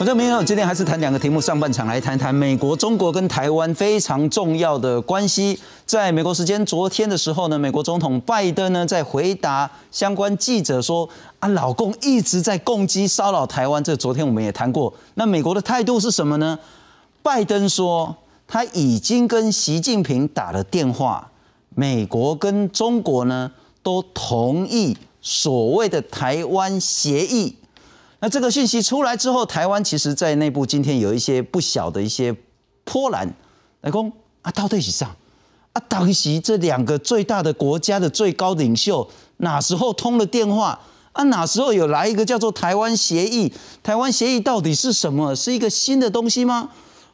我这边有今天还是谈两个题目，上半场来谈谈美国、中国跟台湾非常重要的关系。在美国时间昨天的时候呢，美国总统拜登呢在回答相关记者说：“啊，老共一直在攻击骚扰台湾。”这昨天我们也谈过。那美国的态度是什么呢？拜登说他已经跟习近平打了电话，美国跟中国呢都同意所谓的台湾协议。那这个讯息出来之后，台湾其实在内部今天有一些不小的一些波澜。来公啊，到底是上啊，当时这两个最大的国家的最高领袖哪时候通了电话啊？哪时候有来一个叫做台湾协议？台湾协议到底是什么？是一个新的东西吗？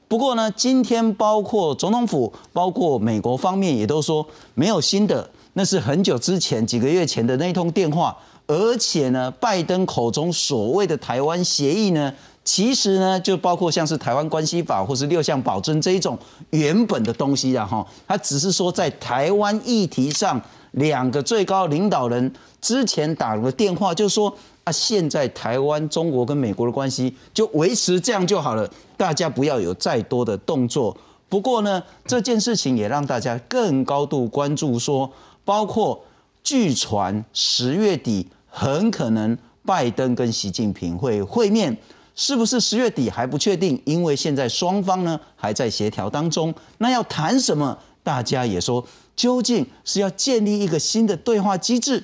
不过呢，今天包括总统府，包括美国方面也都说没有新的，那是很久之前几个月前的那一通电话。而且呢，拜登口中所谓的台湾协议呢，其实呢，就包括像是台湾关系法或是六项保证这一种原本的东西啊，哈，他只是说在台湾议题上，两个最高领导人之前打了个电话，就说啊，现在台湾中国跟美国的关系就维持这样就好了，大家不要有再多的动作。不过呢，这件事情也让大家更高度关注，说包括据传十月底。很可能拜登跟习近平会会面，是不是十月底还不确定？因为现在双方呢还在协调当中。那要谈什么？大家也说，究竟是要建立一个新的对话机制，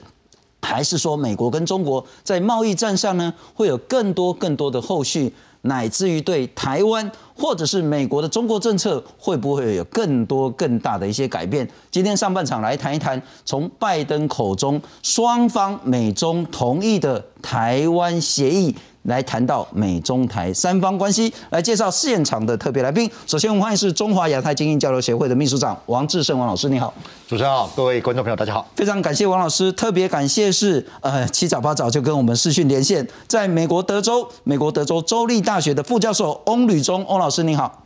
还是说美国跟中国在贸易战上呢会有更多更多的后续？乃至于对台湾或者是美国的中国政策，会不会有更多更大的一些改变？今天上半场来谈一谈，从拜登口中双方美中同意的台湾协议。来谈到美中台三方关系，来介绍现场的特别来宾。首先，我们欢迎是中华亚太经营交流协会的秘书长王志胜王老师，你好。主持人好，各位观众朋友，大家好。非常感谢王老师，特别感谢是呃七早八早就跟我们视讯连线，在美国德州，美国德州州立大学的副教授翁吕中翁老师，你好。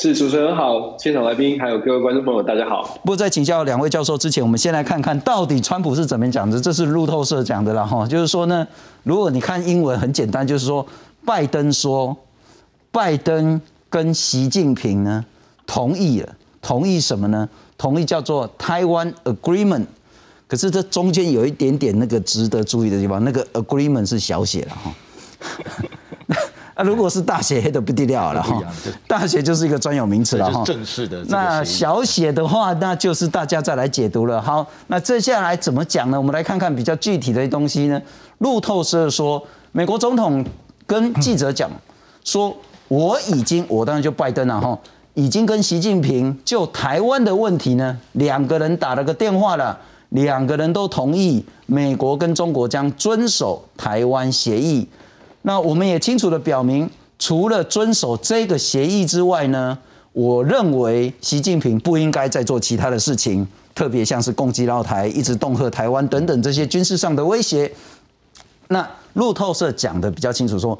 是主持人好，现场来宾还有各位观众朋友，大家好。不过在请教两位教授之前，我们先来看看到底川普是怎么讲的。这是路透社讲的啦，哈，就是说呢，如果你看英文很简单，就是说拜登说，拜登跟习近平呢同意了，同意什么呢？同意叫做台湾 Agreement。可是这中间有一点点那个值得注意的地方，那个 Agreement 是小写了哈。那如果是大写黑的不得了了哈，大写就是一个专有名词了哈。正式的。那小写的话，那就是大家再来解读了。好，那接下来怎么讲呢？我们来看看比较具体的东西呢。路透社说，美国总统跟记者讲说，我已经，我当然就拜登了哈，已经跟习近平就台湾的问题呢，两个人打了个电话了，两个人都同意美国跟中国将遵守台湾协议。那我们也清楚的表明，除了遵守这个协议之外呢，我认为习近平不应该再做其他的事情，特别像是攻击老台、一直恫吓台湾等等这些军事上的威胁。那路透社讲的比较清楚，说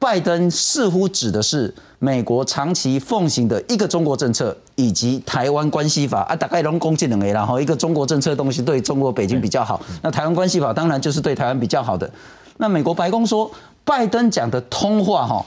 拜登似乎指的是美国长期奉行的一个中国政策，以及台湾关系法啊，大概拢攻击两个，然后一个中国政策的东西对中国北京比较好，那台湾关系法当然就是对台湾比较好的。那美国白宫说。拜登讲的通话哈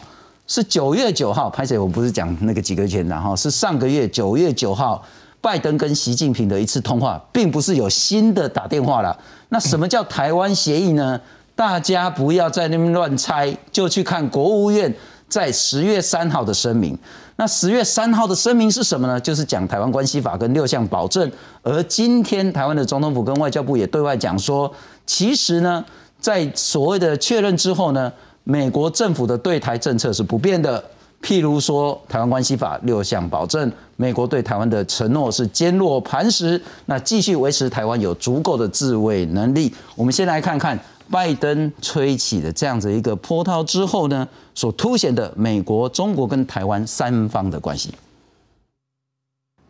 是九月九号，拍摄？我不是讲那个几个月前的哈，是上个月九月九号，拜登跟习近平的一次通话，并不是有新的打电话了。那什么叫台湾协议呢？大家不要在那边乱猜，就去看国务院在十月三号的声明。那十月三号的声明是什么呢？就是讲台湾关系法跟六项保证。而今天台湾的总统府跟外交部也对外讲说，其实呢，在所谓的确认之后呢。美国政府的对台政策是不变的，譬如说《台湾关系法》六项保证，美国对台湾的承诺是坚若磐石，那继续维持台湾有足够的自卫能力。我们先来看看拜登吹起的这样子一个波涛之后呢，所凸显的美国、中国跟台湾三方的关系。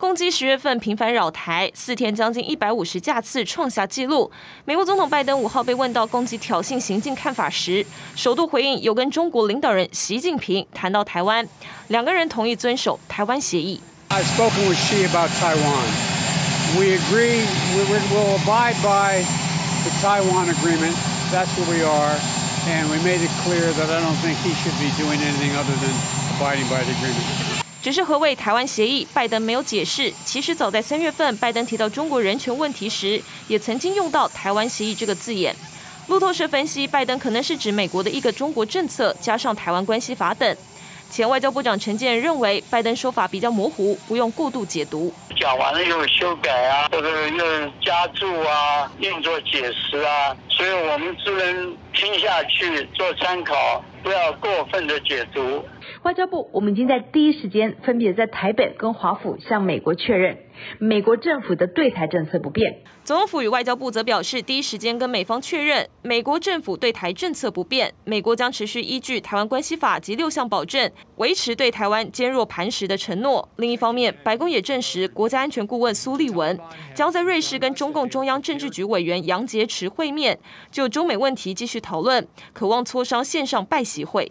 攻击十月份频繁扰台，四天将近一百五十架次创下纪录。美国总统拜登五号被问到攻击挑衅行径看法时，首度回应有跟中国领导人习近平谈到台湾，两个人同意遵守台湾协议。I've spoken with Xi about Taiwan. We agree we will abide by the Taiwan agreement. That's what we are. and we made it clear that I don't think he should be doing anything other than abiding by the agreement. 只是何谓台湾协议，拜登没有解释。其实早在三月份，拜登提到中国人权问题时，也曾经用到台湾协议这个字眼。路透社分析，拜登可能是指美国的一个中国政策，加上台湾关系法等。前外交部长陈建认为，拜登说法比较模糊，不用过度解读。讲完了又修改啊，或者又加注啊，另做解释啊，所以我们只能听下去做参考，不要过分的解读。外交部，我们已经在第一时间分别在台北跟华府向美国确认，美国政府的对台政策不变。总统府与外交部则表示，第一时间跟美方确认，美国政府对台政策不变，美国将持续依据《台湾关系法》及六项保证，维持对台湾坚若磐石的承诺。另一方面，白宫也证实，国家安全顾问苏利文将在瑞士跟中共中央政治局委员杨洁篪会面，就中美问题继续讨论，渴望磋商线上拜习会。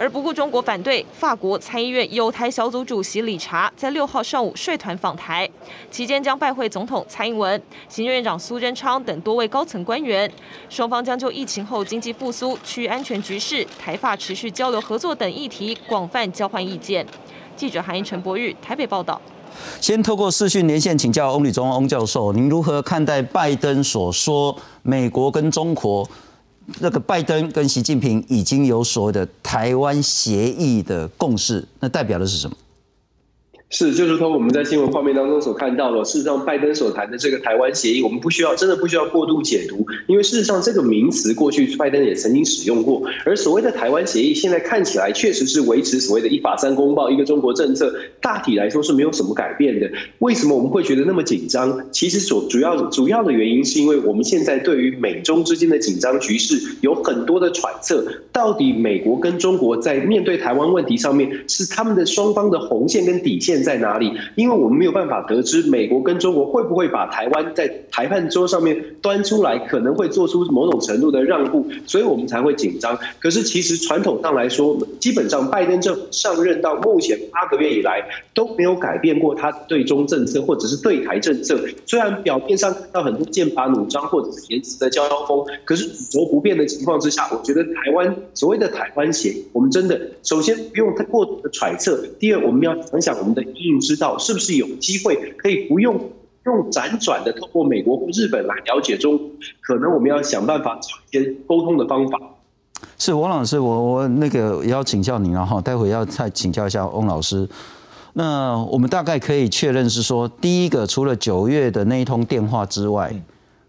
而不顾中国反对，法国参议院友台小组主席理查在六号上午率团访台，期间将拜会总统蔡英文、行政院长苏贞昌等多位高层官员。双方将就疫情后经济复苏、区域安全局势、台法持续交流合作等议题广泛交换意见。记者韩英陈博玉台北报道。先透过视讯连线请教翁理中翁教授，您如何看待拜登所说美国跟中国？那个拜登跟习近平已经有所谓的台湾协议的共识，那代表的是什么？是，就如同我们在新闻画面当中所看到的，事实上，拜登所谈的这个台湾协议，我们不需要，真的不需要过度解读，因为事实上，这个名词过去拜登也曾经使用过。而所谓的台湾协议，现在看起来确实是维持所谓的一法三公报、一个中国政策，大体来说是没有什么改变的。为什么我们会觉得那么紧张？其实所主要主要的原因，是因为我们现在对于美中之间的紧张局势有很多的揣测，到底美国跟中国在面对台湾问题上面，是他们的双方的红线跟底线。在哪里？因为我们没有办法得知美国跟中国会不会把台湾在谈判桌上面端出来，可能会做出某种程度的让步，所以我们才会紧张。可是其实传统上来说，基本上拜登政府上任到目前八个月以来都没有改变过他对中政策或者是对台政策。虽然表面上看到很多剑拔弩张或者是言辞的交锋，可是主轴不变的情况之下，我觉得台湾所谓的台湾协我们真的首先不用太过度的揣测，第二我们要想想我们的。应知道是不是有机会可以不用用辗转的透过美国或日本来了解中，可能我们要想办法找一些沟通的方法。是王老师，我我那个也要请教您了哈，待会要再请教一下翁老师。那我们大概可以确认是说，第一个除了九月的那一通电话之外，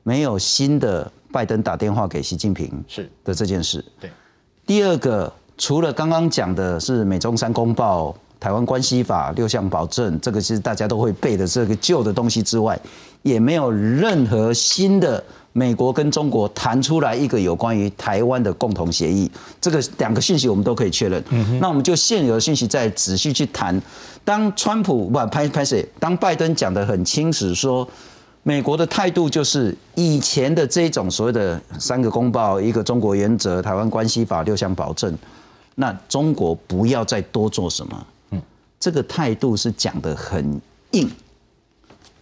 没有新的拜登打电话给习近平是的这件事。对。第二个，除了刚刚讲的是美中三公报。台湾关系法六项保证，这个是大家都会背的这个旧的东西之外，也没有任何新的美国跟中国谈出来一个有关于台湾的共同协议。这个两个讯息我们都可以确认。那我们就现有的讯息再仔细去谈。当川普不拍拍谁？当拜登讲得很清楚，说美国的态度就是以前的这种所谓的三个公报、一个中国原则、台湾关系法六项保证，那中国不要再多做什么。这个态度是讲的很硬，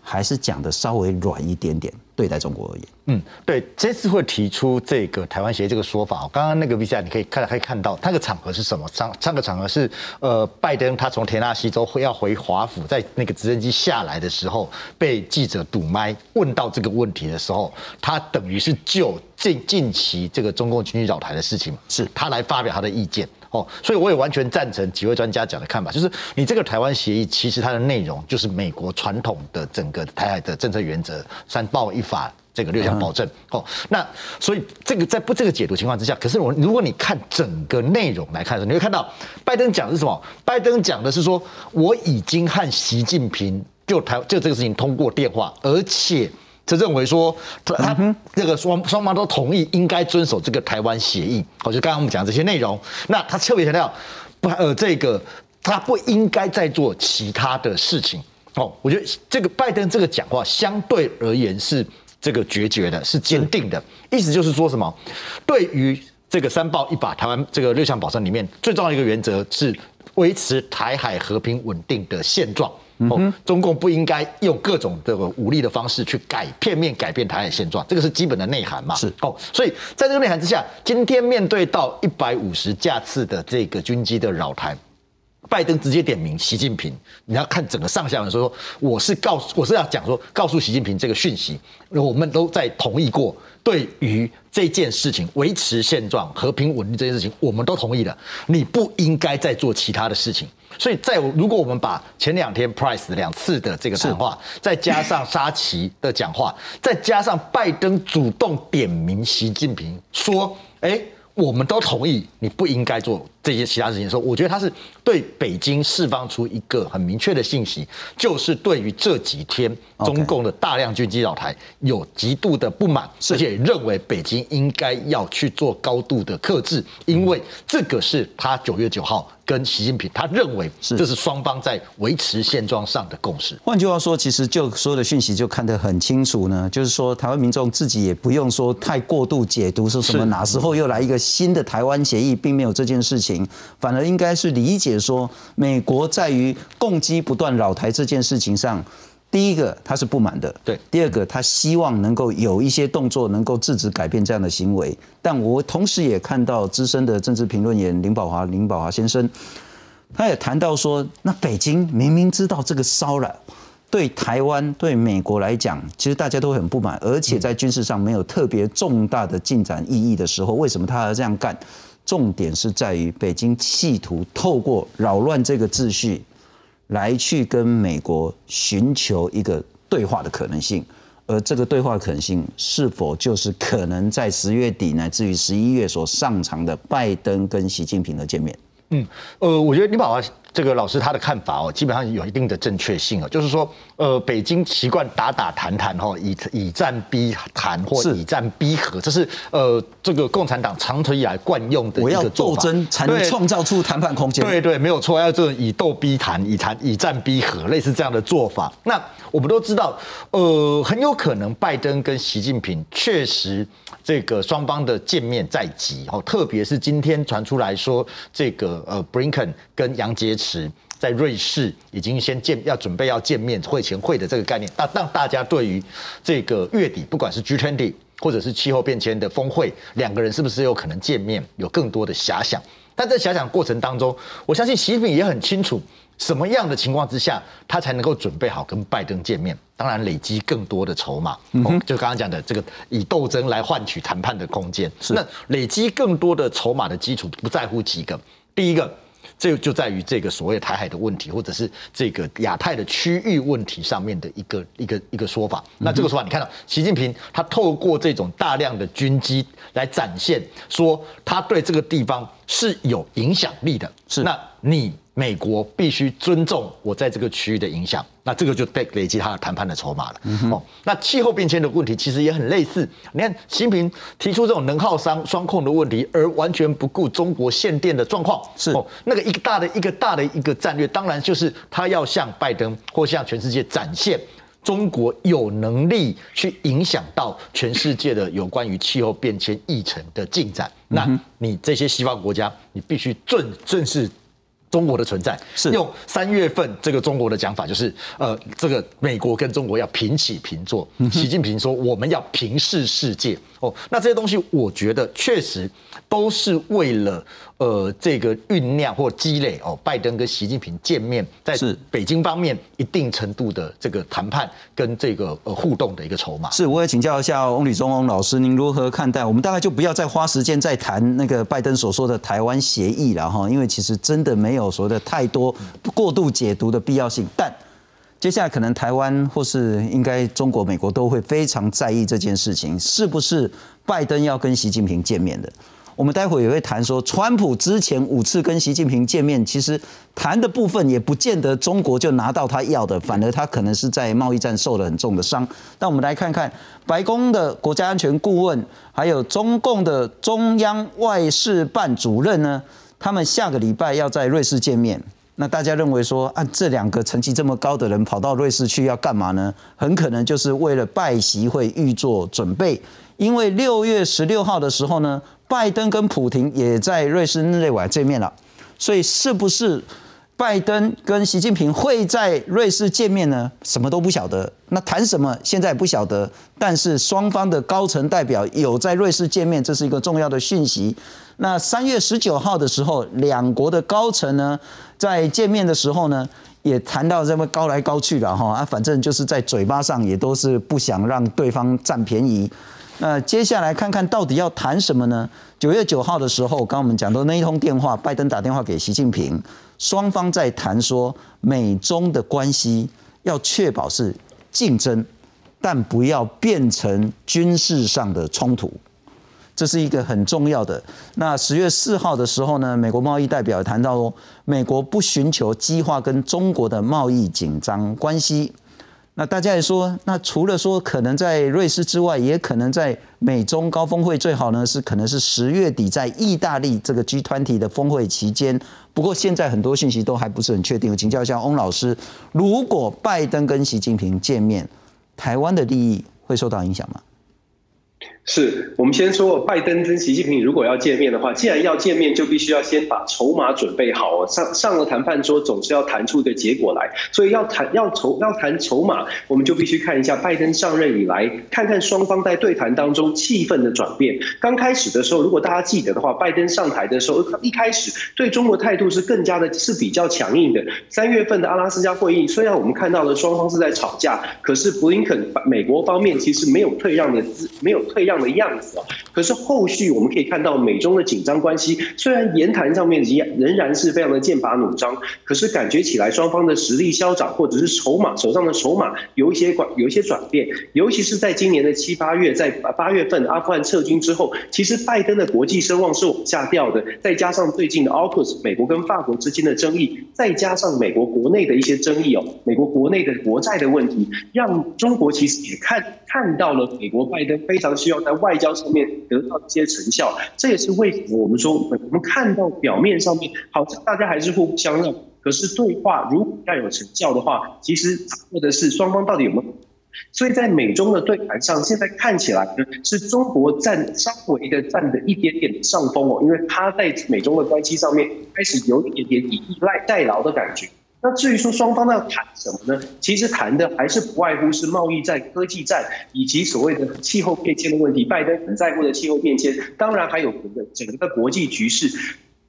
还是讲的稍微软一点点？对待中国而言，嗯，对，这次会提出这个台湾协议这个说法。哦刚刚那个 V C 你可以看可以看到，那个场合是什么？上上个场合是呃，拜登他从田纳西州会要回华府，在那个直升机下来的时候，被记者堵麦问到这个问题的时候，他等于是就近近期这个中共军机扰台的事情，是他来发表他的意见。哦，所以我也完全赞成几位专家讲的看法，就是你这个台湾协议，其实它的内容就是美国传统的整个台海的政策原则，三报一法这个六项保证。哦，那所以这个在不这个解读情况之下，可是我如果你看整个内容来看的时候，你会看到拜登讲的是什么？拜登讲的是说，我已经和习近平就台就这个事情通过电话，而且。他认为说，他这个双双方都同意应该遵守这个台湾协议，好，就刚刚我们讲这些内容。那他特别强调，不呃，这个他不应该再做其他的事情。哦，我觉得这个拜登这个讲话相对而言是这个决绝的，是坚定的。意思就是说什么？对于这个三报一把台湾这个六项保证里面最重要的一个原则是维持台海和平稳定的现状。哦，中共不应该用各种这个武力的方式去改片面改变台海现状，这个是基本的内涵嘛。是哦，所以在这个内涵之下，今天面对到一百五十架次的这个军机的扰台。拜登直接点名习近平，你要看整个上下文说，我是告诉我是要讲说，告诉习近平这个讯息，我们都在同意过，对于这件事情维持现状、和平稳定这件事情，我们都同意了，你不应该再做其他的事情。所以在如果我们把前两天 Price 两次的这个谈话，再加上沙奇的讲话，再加上拜登主动点名习近平说，哎。我们都同意你不应该做这些其他事情的时候，我觉得他是对北京释放出一个很明确的信息，就是对于这几天中共的大量军机扰台有极度的不满，而且认为北京应该要去做高度的克制，因为这个是他九月九号。跟习近平，他认为这是双方在维持现状上的共识。换句话说，其实就所有的讯息就看得很清楚呢，就是说台湾民众自己也不用说太过度解读，说什么哪时候又来一个新的台湾协议，并没有这件事情，反而应该是理解说，美国在于攻击不断扰台这件事情上。第一个他是不满的，对。第二个他希望能够有一些动作能够制止改变这样的行为，但我同时也看到资深的政治评论员林宝华林宝华先生，他也谈到说，那北京明明知道这个骚扰对台湾对美国来讲，其实大家都很不满，而且在军事上没有特别重大的进展意义的时候，为什么他要这样干？重点是在于北京企图透过扰乱这个秩序。来去跟美国寻求一个对话的可能性，而这个对话可能性是否就是可能在十月底乃至于十一月所上场的拜登跟习近平的见面？嗯，呃，我觉得你把它这个老师他的看法哦，基本上有一定的正确性哦，就是说，呃，北京习惯打打谈谈哈，以以战逼谈或以战逼和，这是呃这个共产党长存以来惯用的一个斗争才能创造出谈判空间。对对，没有错，要这种以斗逼谈，以谈以战逼和，类似这样的做法。那我们都知道，呃，很有可能拜登跟习近平确实这个双方的见面在即哦，特别是今天传出来说，这个呃，Brinken 跟杨洁篪在瑞士已经先见，要准备要见面会前会的这个概念，那让大家对于这个月底不管是 G20 或者是气候变迁的峰会，两个人是不是有可能见面，有更多的遐想。但在遐想过程当中，我相信习近平也很清楚。什么样的情况之下，他才能够准备好跟拜登见面？当然，累积更多的筹码，嗯就刚刚讲的这个以斗争来换取谈判的空间。那累积更多的筹码的基础不在乎几个，第一个，这就在于这个所谓台海的问题，或者是这个亚太的区域问题上面的一个一个一个说法。那这个说法，你看到习近平他透过这种大量的军机来展现，说他对这个地方是有影响力的。是，那你。美国必须尊重我在这个区域的影响，那这个就被累积他的谈判的筹码了。哦，那气候变迁的问题其实也很类似。你看，习近平提出这种能耗双双控的问题，而完全不顾中国限电的状况。是哦，那个一个大的一个大的一个战略，当然就是他要向拜登或向全世界展现中国有能力去影响到全世界的有关于气候变迁议程的进展。那你这些西方国家，你必须正正视。中国的存在。是。用三月份这个中国的讲法，就是呃，这个美国跟中国要平起平坐。习近平说我们要平视世界哦，那这些东西我觉得确实都是为了。呃，这个酝酿或积累哦，拜登跟习近平见面，在北京方面一定程度的这个谈判跟这个呃互动的一个筹码。是，我也请教一下翁吕中翁老师，您如何看待？我们大概就不要再花时间再谈那个拜登所说的台湾协议了哈，因为其实真的没有所谓的太多过度解读的必要性。但接下来可能台湾或是应该中国、美国都会非常在意这件事情，是不是拜登要跟习近平见面的？我们待会也会谈说，川普之前五次跟习近平见面，其实谈的部分也不见得中国就拿到他要的，反而他可能是在贸易战受了很重的伤。那我们来看看白宫的国家安全顾问，还有中共的中央外事办主任呢，他们下个礼拜要在瑞士见面。那大家认为说，啊，这两个成绩这么高的人跑到瑞士去要干嘛呢？很可能就是为了拜习会预做准备，因为六月十六号的时候呢。拜登跟普廷也在瑞士日内瓦见面了，所以是不是拜登跟习近平会在瑞士见面呢？什么都不晓得。那谈什么？现在不晓得。但是双方的高层代表有在瑞士见面，这是一个重要的讯息。那三月十九号的时候，两国的高层呢，在见面的时候呢，也谈到这么高来高去了哈啊，反正就是在嘴巴上也都是不想让对方占便宜。那接下来看看到底要谈什么呢？九月九号的时候，刚我们讲到那一通电话，拜登打电话给习近平。双方在谈说，美中的关系要确保是竞争，但不要变成军事上的冲突，这是一个很重要的。那十月四号的时候呢，美国贸易代表谈到说，美国不寻求激化跟中国的贸易紧张关系。那大家也说，那除了说可能在瑞士之外，也可能在美中高峰会，最好呢是可能是十月底在意大利这个 G 团体的峰会期间。不过现在很多信息都还不是很确定，请教一下翁老师，如果拜登跟习近平见面，台湾的利益会受到影响吗？是我们先说，拜登跟习近平如果要见面的话，既然要见面，就必须要先把筹码准备好哦。上上了谈判桌，总是要谈出个结果来。所以要谈要筹要谈筹码，我们就必须看一下拜登上任以来，看看双方在对谈当中气氛的转变。刚开始的时候，如果大家记得的话，拜登上台的时候，一开始对中国态度是更加的是比较强硬的。三月份的阿拉斯加会议，虽然我们看到了双方是在吵架，可是布林肯美国方面其实没有退让的，没有退让。的样子啊，可是后续我们可以看到美中的紧张关系，虽然言谈上面仍仍然是非常的剑拔弩张，可是感觉起来双方的实力消长，或者是筹码手上的筹码有一些转有一些转变，尤其是在今年的七八月，在八月份阿富汗撤军之后，其实拜登的国际声望是往下掉的，再加上最近的 AUKUS 美国跟法国之间的争议，再加上美国国内的一些争议哦，美国国内的国债的问题，让中国其实也看看到了美国拜登非常需要。在外交上面得到一些成效，这也是为什么我们说，我们看到表面上面好像大家还是互不相让，可是对话如果要有成效的话，其实或者是双方到底有没有。所以在美中的对谈上，现在看起来呢，是中国占稍微的占的一点点的上风哦，因为他在美中的关系上面开始有一点点以逸赖代劳的感觉。那至于说双方要谈什么呢？其实谈的还是不外乎是贸易战、科技战以及所谓的气候变迁的问题。拜登很在乎的气候变迁，当然还有整个整个国际局势。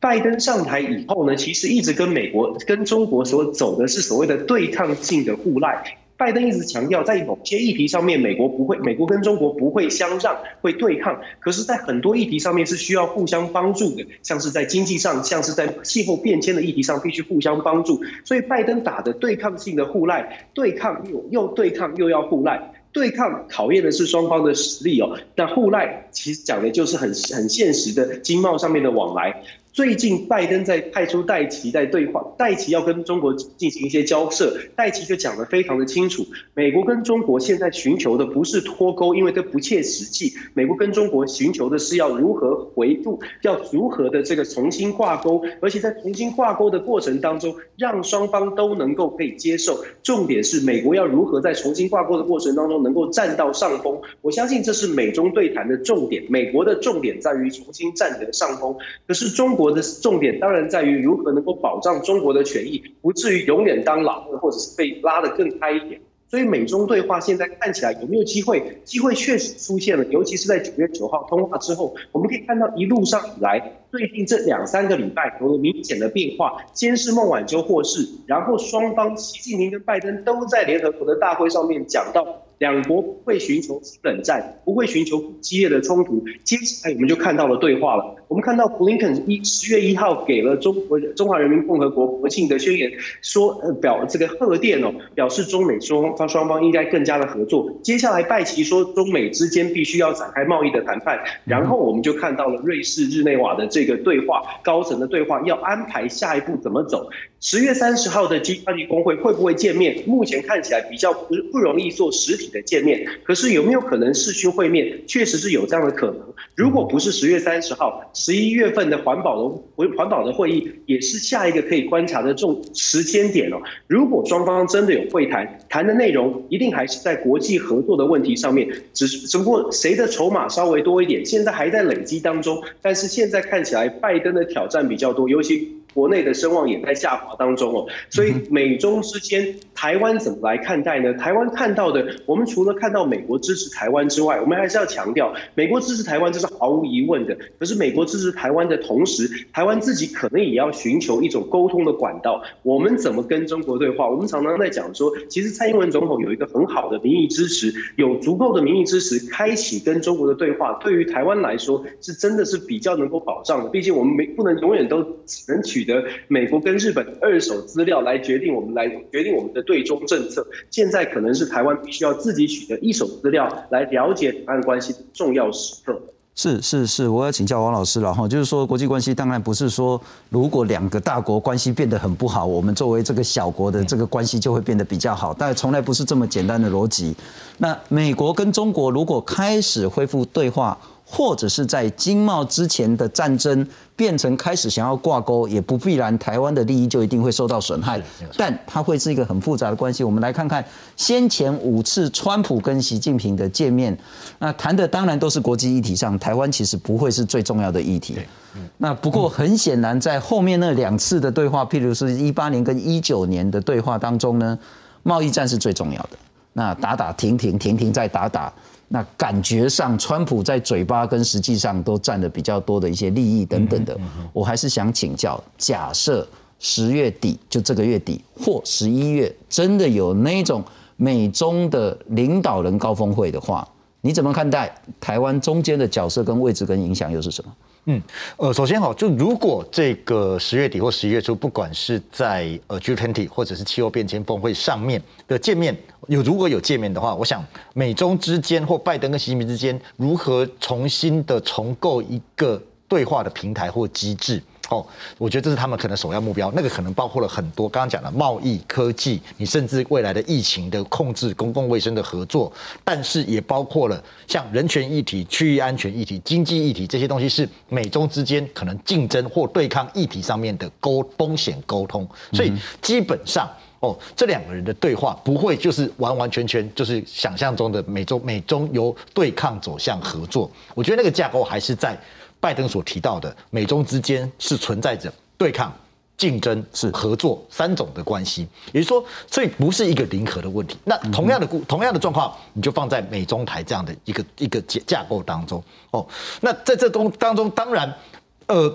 拜登上台以后呢，其实一直跟美国、跟中国所走的是所谓的对抗性的互赖。拜登一直强调，在某些议题上面，美国不会，美国跟中国不会相让，会对抗。可是，在很多议题上面是需要互相帮助的，像是在经济上，像是在气候变迁的议题上，必须互相帮助。所以，拜登打的对抗性的互赖，对抗又又对抗又要互赖，对抗考验的是双方的实力哦。那互赖其实讲的就是很很现实的经贸上面的往来。最近拜登在派出戴奇在对话，戴奇要跟中国进行一些交涉，戴奇就讲得非常的清楚，美国跟中国现在寻求的不是脱钩，因为这不切实际。美国跟中国寻求的是要如何回复，要如何的这个重新挂钩，而且在重新挂钩的过程当中，让双方都能够可以接受。重点是美国要如何在重新挂钩的过程当中能够占到上风。我相信这是美中对谈的重点，美国的重点在于重新占得上风，可是中。国的重点当然在于如何能够保障中国的权益，不至于永远当老二，或者是被拉得更开一点。所以美中对话现在看起来有没有机会？机会确实出现了，尤其是在九月九号通话之后，我们可以看到一路上以来，最近这两三个礼拜有了明显的变化。先是孟晚舟获释，然后双方习近平跟拜登都在联合国的大会上面讲到。两国不会寻求冷战，不会寻求激烈的冲突。接下来我们就看到了对话了。我们看到布林肯一十月一号给了中国中华人民共和国国庆的宣言，说呃表这个贺电哦，表示中美双方双方应该更加的合作。接下来拜奇说中美之间必须要展开贸易的谈判。然后我们就看到了瑞士日内瓦的这个对话，高层的对话要安排下一步怎么走。十月三十号的 G20 峰会会不会见面？目前看起来比较不不容易做实体。的见面，可是有没有可能视讯会面？确实是有这样的可能。如果不是十月三十号，十一月份的环保的环环保的会议，也是下一个可以观察的重时间点哦。如果双方真的有会谈，谈的内容一定还是在国际合作的问题上面，只只不过谁的筹码稍微多一点，现在还在累积当中。但是现在看起来，拜登的挑战比较多，尤其。国内的声望也在下滑当中哦。所以美中之间，台湾怎么来看待呢？台湾看到的，我们除了看到美国支持台湾之外，我们还是要强调，美国支持台湾这是毫无疑问的。可是美国支持台湾的同时，台湾自己可能也要寻求一种沟通的管道。我们怎么跟中国对话？我们常常在讲说，其实蔡英文总统有一个很好的民意支持，有足够的民意支持，开启跟中国的对话，对于台湾来说是真的是比较能够保障的。毕竟我们没不能永远都只能取取得美国跟日本二手资料来决定我们来决定我们的对中政策。现在可能是台湾必须要自己取得一手资料来了解两岸关系的重要时刻。是是是，我要请教王老师了哈，就是说国际关系当然不是说如果两个大国关系变得很不好，我们作为这个小国的这个关系就会变得比较好，但从来不是这么简单的逻辑。那美国跟中国如果开始恢复对话，或者是在经贸之前的战争变成开始想要挂钩，也不必然台湾的利益就一定会受到损害，但它会是一个很复杂的关系。我们来看看先前五次川普跟习近平的见面，那谈的当然都是国际议题上，台湾其实不会是最重要的议题。那不过很显然，在后面那两次的对话，譬如是一八年跟一九年的对话当中呢，贸易战是最重要的。那打打停停，停停再打打。那感觉上，川普在嘴巴跟实际上都占了比较多的一些利益等等的。我还是想请教，假设十月底就这个月底或十一月真的有那种美中的领导人高峰会的话，你怎么看待台湾中间的角色跟位置跟影响又是什么？嗯，呃，首先哈，就如果这个十月底或十一月初，不管是在呃 G20 或者是气候变迁峰会上面的见面，有如果有见面的话，我想美中之间或拜登跟习近平之间如何重新的重构一个对话的平台或机制。哦，我觉得这是他们可能首要目标。那个可能包括了很多，刚刚讲的贸易、科技，你甚至未来的疫情的控制、公共卫生的合作，但是也包括了像人权议题、区域安全议题、经济议题这些东西，是美中之间可能竞争或对抗议题上面的沟风险沟通。所以基本上，哦，这两个人的对话不会就是完完全全就是想象中的美中美中由对抗走向合作。我觉得那个架构还是在。拜登所提到的美中之间是存在着对抗、竞争、是合作三种的关系，也就是说，所以不是一个零和的问题。那同样的故同样的状况，你就放在美中台这样的一个一个架架构当中哦。那在这东当中，当然，呃。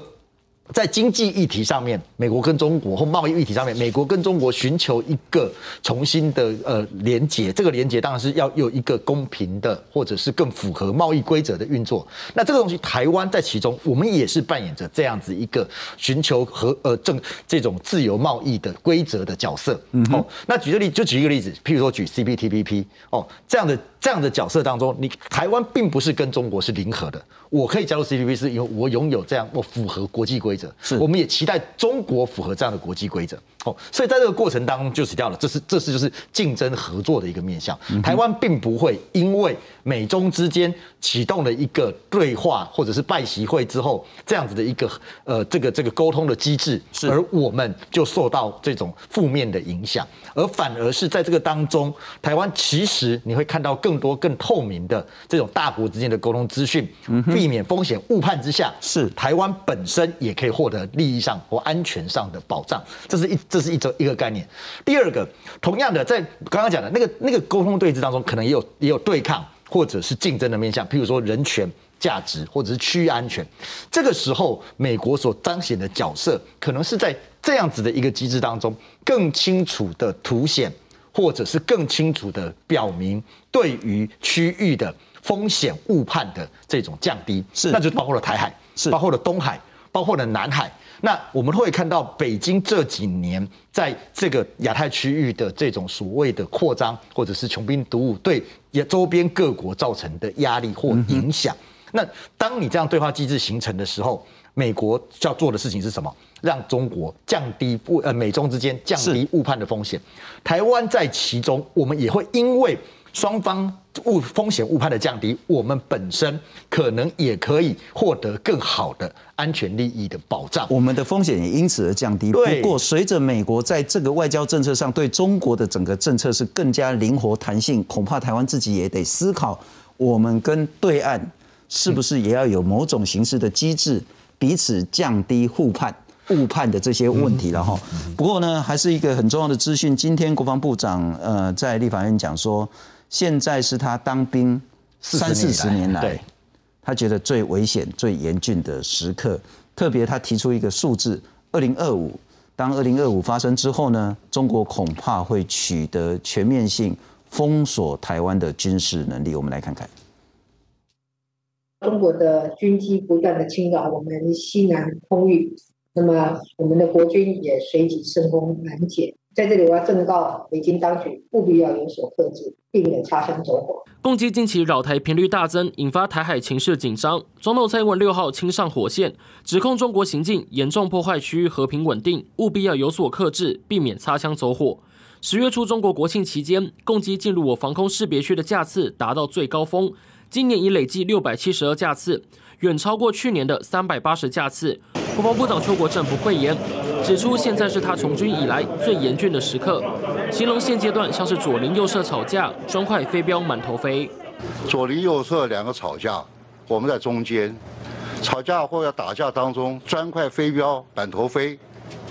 在经济议题上面，美国跟中国或贸易议题上面，美国跟中国寻求一个重新的呃连结，这个连结当然是要有一个公平的或者是更符合贸易规则的运作。那这个东西，台湾在其中，我们也是扮演着这样子一个寻求和呃正这种自由贸易的规则的角色。哦，那举个例，就举一个例子，譬如说举 CPTPP 哦这样的。这样的角色当中，你台湾并不是跟中国是零和的。我可以加入 c p p 是因为我拥有这样，我符合国际规则。是，我们也期待中国符合这样的国际规则。哦，所以在这个过程当中就死掉了。这是，这是就是竞争合作的一个面向。台湾并不会因为美中之间启动了一个对话或者是拜习会之后这样子的一个呃这个这个沟通的机制，而我们就受到这种负面的影响，而反而是在这个当中，台湾其实你会看到更。多更透明的这种大国之间的沟通资讯，避免风险误判之下，是台湾本身也可以获得利益上或安全上的保障。这是一这是一则一个概念。第二个，同样的，在刚刚讲的那个那个沟通对峙当中，可能也有也有对抗或者是竞争的面向，譬如说人权价值或者是区域安全。这个时候，美国所彰显的角色，可能是在这样子的一个机制当中，更清楚的凸显。或者是更清楚的表明对于区域的风险误判的这种降低，是，那就包括了台海，是，包括了东海，包括了南海。那我们会看到北京这几年在这个亚太区域的这种所谓的扩张，或者是穷兵黩武，对也周边各国造成的压力或影响。那当你这样对话机制形成的时候，美国要做的事情是什么？让中国降低误呃美中之间降低误判的风险，台湾在其中，我们也会因为双方误风险误判的降低，我们本身可能也可以获得更好的安全利益的保障，我们的风险也因此而降低。不过，随着美国在这个外交政策上对中国的整个政策是更加灵活弹性，恐怕台湾自己也得思考，我们跟对岸是不是也要有某种形式的机制，彼此降低互判。误判的这些问题了哈。不过呢，还是一个很重要的资讯。今天国防部长呃在立法院讲说，现在是他当兵三四十年来，他觉得最危险、最严峻的时刻。特别他提出一个数字：二零二五。当二零二五发生之后呢，中国恐怕会取得全面性封锁台湾的军事能力。我们来看看。中国的军机不断的侵扰我们西南空域，那么我们的国军也随即升空拦截。在这里，我要正告北京当局，务必要有所克制，避免擦枪走火。攻击近期扰台频率大增，引发台海情势紧张。总统蔡英文六号亲上火线，指控中国行径严重破坏区域和平稳定，务必要有所克制，避免擦枪走火。十月初，中国国庆期间，攻击进入我防空识别区的架次达到最高峰。今年已累计六百七十二架次，远超过去年的三百八十架次。国防部长邱国正不讳言，指出现在是他从军以来最严峻的时刻，形容现阶段像是左邻右舍吵架，砖块飞镖满头飞。左邻右舍两个吵架，我们在中间，吵架或者打架当中，砖块飞镖满头飞。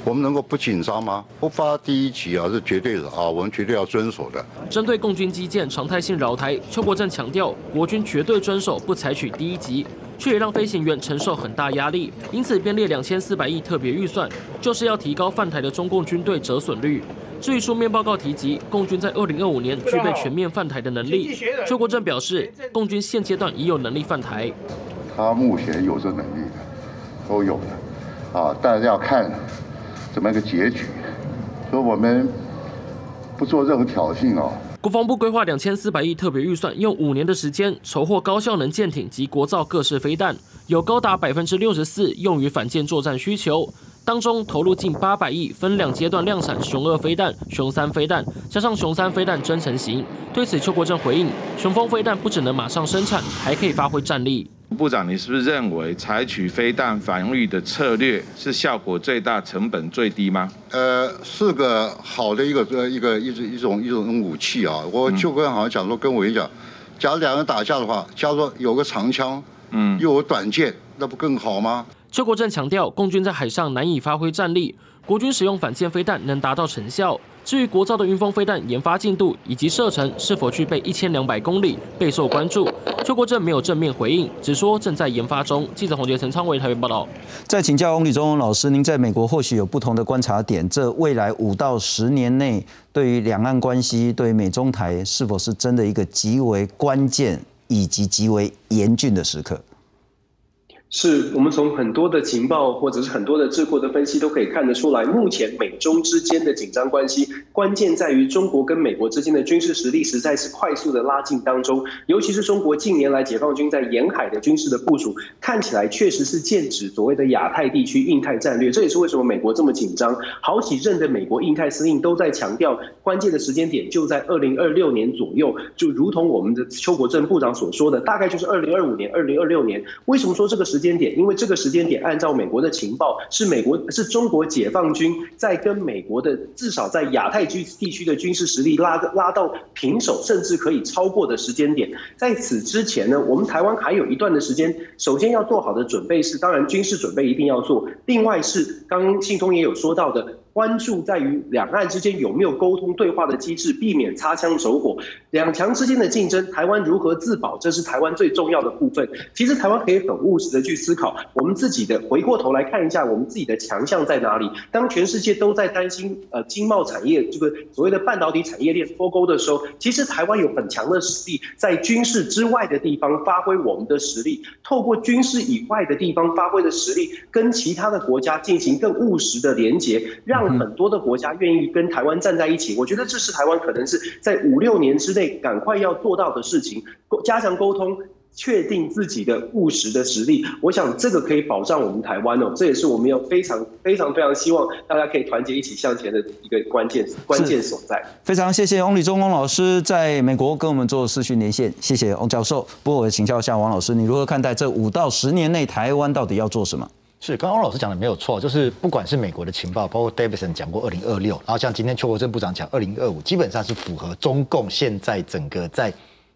我们能够不紧张吗？不发第一级啊，是绝对的啊，我们绝对要遵守的。针对共军基建常态性扰台，邱国正强调，国军绝对遵守不采取第一级，却也让飞行员承受很大压力，因此编列两千四百亿特别预算，就是要提高犯台的中共军队折损率。至于书面报告提及，共军在二零二五年具备全面犯台的能力，邱国正表示，共军现阶段已有能力犯台。他目前有这能力的，都有的，啊，但是要看。怎么一个结局？说我们不做任何挑衅哦。国防部规划两千四百亿特别预算，用五年的时间筹获高效能舰艇及国造各式飞弹，有高达百分之六十四用于反舰作战需求。当中投入近八百亿，分两阶段量产熊二飞弹、熊三飞弹，加上熊三飞弹真成型。对此，邱国正回应：雄风飞弹不只能马上生产，还可以发挥战力。部长，你是不是认为采取飞弹防御的策略是效果最大、成本最低吗？呃，是个好的一个呃一个一种一种一种武器啊。我就跟好像讲说，跟我讲，假如两个人打架的话，假如说有个长枪，嗯，又有短剑，那不更好吗？邱国正强调，共军在海上难以发挥战力，国军使用反舰飞弹能达到成效。至于国造的云峰飞弹研发进度以及射程是否具备一千两百公里，备受关注。邱国正没有正面回应，只说正在研发中。记者洪杰、陈昌伟台北报道。再请教翁立中老师，您在美国或许有不同的观察点，这未来五到十年内，对于两岸关系，对美中台，是否是真的一个极为关键以及极为严峻的时刻？是我们从很多的情报或者是很多的智库的分析都可以看得出来，目前美中之间的紧张关系，关键在于中国跟美国之间的军事实力实在是快速的拉近当中。尤其是中国近年来解放军在沿海的军事的部署，看起来确实是剑指所谓的亚太地区、印太战略。这也是为什么美国这么紧张。好几任的美国印太司令都在强调，关键的时间点就在二零二六年左右，就如同我们的邱国正部长所说的，大概就是二零二五年、二零二六年。为什么说这个时？间点，因为这个时间点，按照美国的情报，是美国是中国解放军在跟美国的至少在亚太区地区的军事实力拉拉到平手，甚至可以超过的时间点。在此之前呢，我们台湾还有一段的时间，首先要做好的准备是，当然军事准备一定要做，另外是刚刚信通也有说到的。关注在于两岸之间有没有沟通对话的机制，避免擦枪走火。两强之间的竞争，台湾如何自保，这是台湾最重要的部分。其实台湾可以很务实的去思考，我们自己的回过头来看一下，我们自己的强项在哪里。当全世界都在担心呃经贸产业这个所谓的半导体产业链脱钩的时候，其实台湾有很强的实力，在军事之外的地方发挥我们的实力，透过军事以外的地方发挥的实力，跟其他的国家进行更务实的连接，让。很多的国家愿意跟台湾站在一起，我觉得这是台湾可能是在五六年之内赶快要做到的事情，加强沟通，确定自己的务实的实力。我想这个可以保障我们台湾哦，这也是我们要非常非常非常希望大家可以团结一起向前的一个关键关键所在。非常谢谢翁立中翁老师在美国跟我们做视讯连线，谢谢翁教授。不过我请教一下王老师，你如何看待这五到十年内台湾到底要做什么？是，刚刚老师讲的没有错，就是不管是美国的情报，包括 Davidson 讲过二零二六，然后像今天邱国正部长讲二零二五，基本上是符合中共现在整个在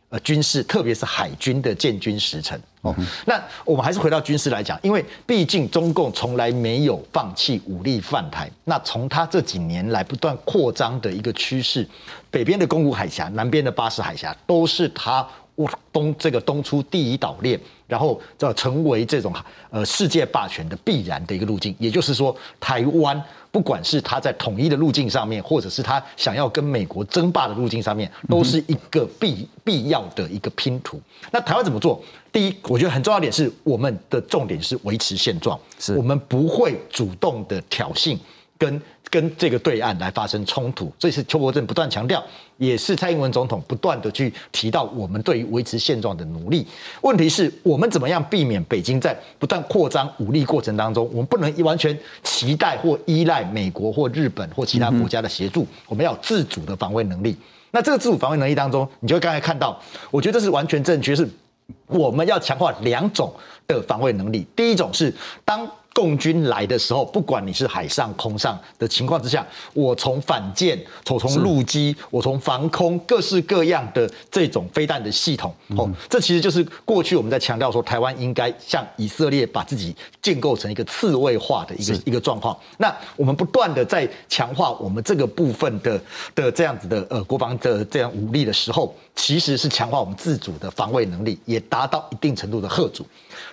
呃军事，特别是海军的建军时程。哦，那我们还是回到军事来讲，因为毕竟中共从来没有放弃武力犯台。那从他这几年来不断扩张的一个趋势，北边的宫古海峡，南边的巴士海峡，都是他东这个东出第一岛链，然后要成为这种呃世界霸权的必然的一个路径。也就是说，台湾不管是他在统一的路径上面，或者是他想要跟美国争霸的路径上面，都是一个必必要的一个拼图。那台湾怎么做？第一，我觉得很重要点是，我们的重点是维持现状，是我们不会主动的挑衅跟跟这个对岸来发生冲突。这是邱国正不断强调，也是蔡英文总统不断的去提到我们对于维持现状的努力。问题是我们怎么样避免北京在不断扩张武力过程当中，我们不能完全期待或依赖美国或日本或其他国家的协助，我们要自主的防卫能力。那这个自主防卫能力当中，你就刚才看到，我觉得这是完全正确，是。我们要强化两种的防卫能力。第一种是当共军来的时候，不管你是海上、空上的情况之下，我从反舰、我从陆基、我从防空各式各样的这种飞弹的系统，哦，这其实就是过去我们在强调说，台湾应该向以色列把自己建构成一个刺猬化的一个一个状况。那我们不断的在强化我们这个部分的的这样子的呃国防的这样武力的时候，其实是强化我们自主的防卫能力，也达到一定程度的贺阻。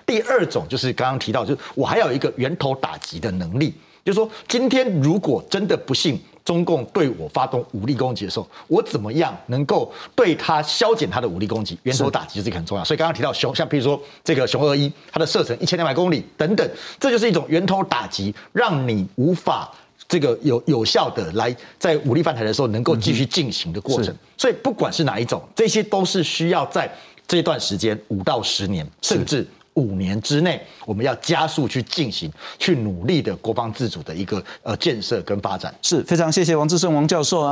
第二种就是刚刚提到，就是我还有一个源头打击的能力，就是说今天如果真的不幸中共对我发动武力攻击的时候，我怎么样能够对他消减他的武力攻击？源头打击这个很重要。所以刚刚提到熊，像比如说这个熊二一，它的射程一千两百公里等等，这就是一种源头打击，让你无法这个有有效的来在武力犯台的时候能够继续进行的过程。所以不管是哪一种，这些都是需要在这段时间五到十年，甚至。五年之内，我们要加速去进行、去努力的国防自主的一个呃建设跟发展。是非常谢谢王志胜王教授啊。